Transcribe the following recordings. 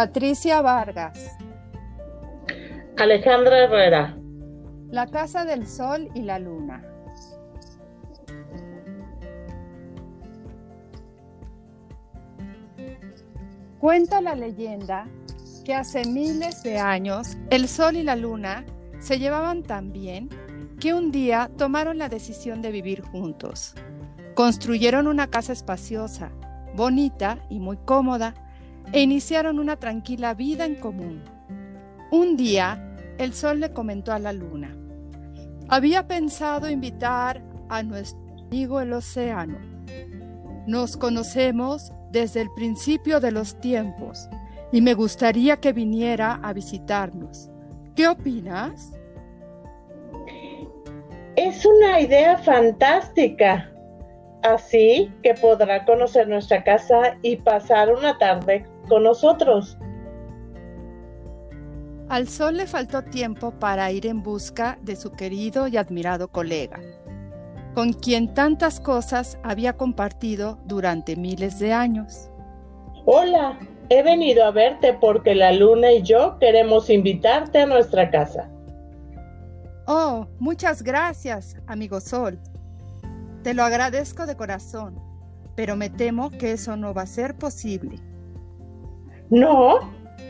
Patricia Vargas. Alejandra Herrera. La Casa del Sol y la Luna. Cuenta la leyenda que hace miles de años el Sol y la Luna se llevaban tan bien que un día tomaron la decisión de vivir juntos. Construyeron una casa espaciosa, bonita y muy cómoda e iniciaron una tranquila vida en común. Un día, el sol le comentó a la luna, había pensado invitar a nuestro amigo el océano. Nos conocemos desde el principio de los tiempos y me gustaría que viniera a visitarnos. ¿Qué opinas? Es una idea fantástica. Así que podrá conocer nuestra casa y pasar una tarde con nosotros. Al sol le faltó tiempo para ir en busca de su querido y admirado colega, con quien tantas cosas había compartido durante miles de años. Hola, he venido a verte porque la luna y yo queremos invitarte a nuestra casa. Oh, muchas gracias, amigo Sol. Te lo agradezco de corazón, pero me temo que eso no va a ser posible. No,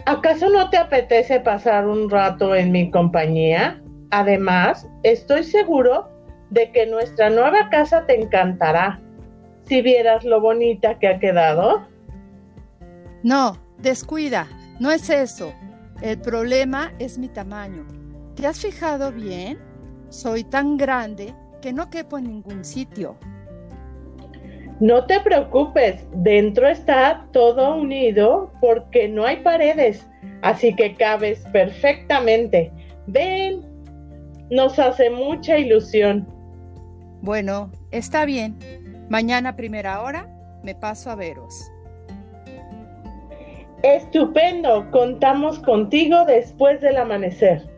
¿acaso no te apetece pasar un rato en mi compañía? Además, estoy seguro de que nuestra nueva casa te encantará. Si vieras lo bonita que ha quedado. No, descuida, no es eso. El problema es mi tamaño. ¿Te has fijado bien? Soy tan grande que no quepo en ningún sitio. No te preocupes, dentro está todo unido porque no hay paredes, así que cabes perfectamente. Ven, nos hace mucha ilusión. Bueno, está bien. Mañana a primera hora me paso a veros. Estupendo, contamos contigo después del amanecer.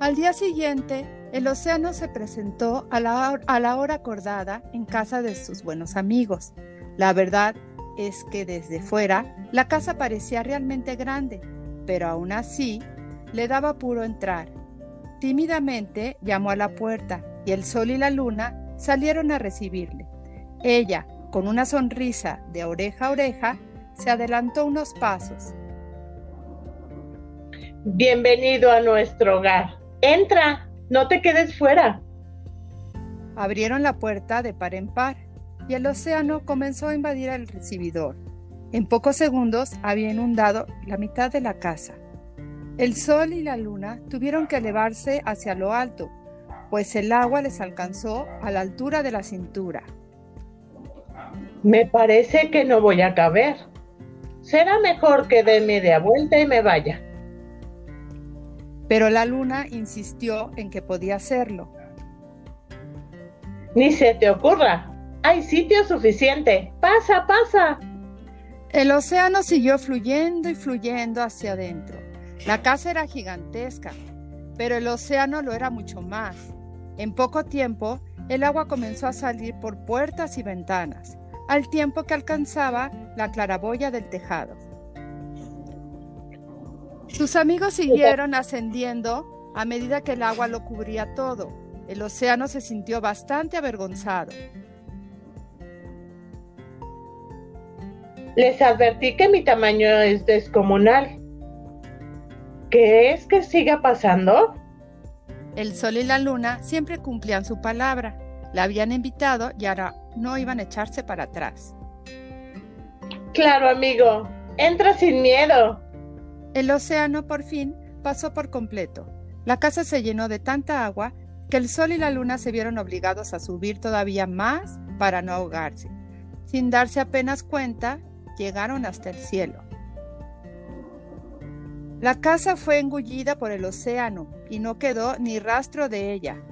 Al día siguiente, el océano se presentó a la, hora acordada en casa de sus buenos amigos. La verdad es que desde fuera la casa parecía realmente grande, pero aún así le daba puro entrar. Tímidamente llamó a la puerta y el sol y la luna salieron a recibirle. Ella, con una sonrisa de oreja a oreja, se adelantó unos pasos. Bienvenido a nuestro hogar. Entra. No te quedes fuera. Abrieron la puerta de par en par y el océano comenzó a invadir el recibidor. En pocos segundos había inundado la mitad de la casa. El sol y la luna tuvieron que elevarse hacia lo alto, pues el agua les alcanzó a la altura de la cintura. Me parece que no voy a caber. Será mejor que dé media vuelta y me vaya. Pero la luna insistió en que podía hacerlo. Ni se te ocurra. Hay sitio suficiente. Pasa, pasa. El océano siguió fluyendo y fluyendo hacia adentro. La casa era gigantesca, pero el océano lo era mucho más. En poco tiempo, el agua comenzó a salir por puertas y ventanas, al tiempo que alcanzaba la claraboya del tejado. Sus amigos siguieron ascendiendo a medida que el agua lo cubría todo. El océano se sintió bastante avergonzado. Les advertí que mi tamaño es descomunal. ¿Qué es que siga pasando? El sol y la luna siempre cumplían su palabra. La habían invitado y ahora no iban a echarse para atrás. Claro, amigo. Entra sin miedo. El océano por fin pasó por completo. La casa se llenó de tanta agua que el sol y la luna se vieron obligados a subir todavía más para no ahogarse. Sin darse apenas cuenta, llegaron hasta el cielo. La casa fue engullida por el océano y no quedó ni rastro de ella.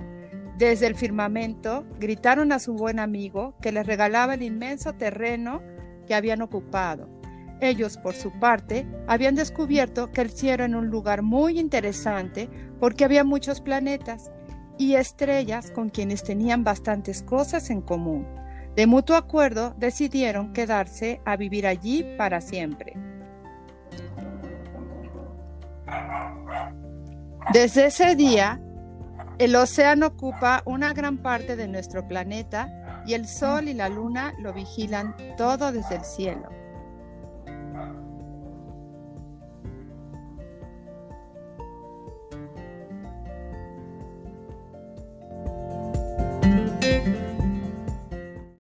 Desde el firmamento gritaron a su buen amigo que les regalaba el inmenso terreno que habían ocupado ellos, por su parte, habían descubierto que el cielo era un lugar muy interesante porque había muchos planetas y estrellas con quienes tenían bastantes cosas en común. De mutuo acuerdo, decidieron quedarse a vivir allí para siempre. Desde ese día, el océano ocupa una gran parte de nuestro planeta y el Sol y la Luna lo vigilan todo desde el cielo.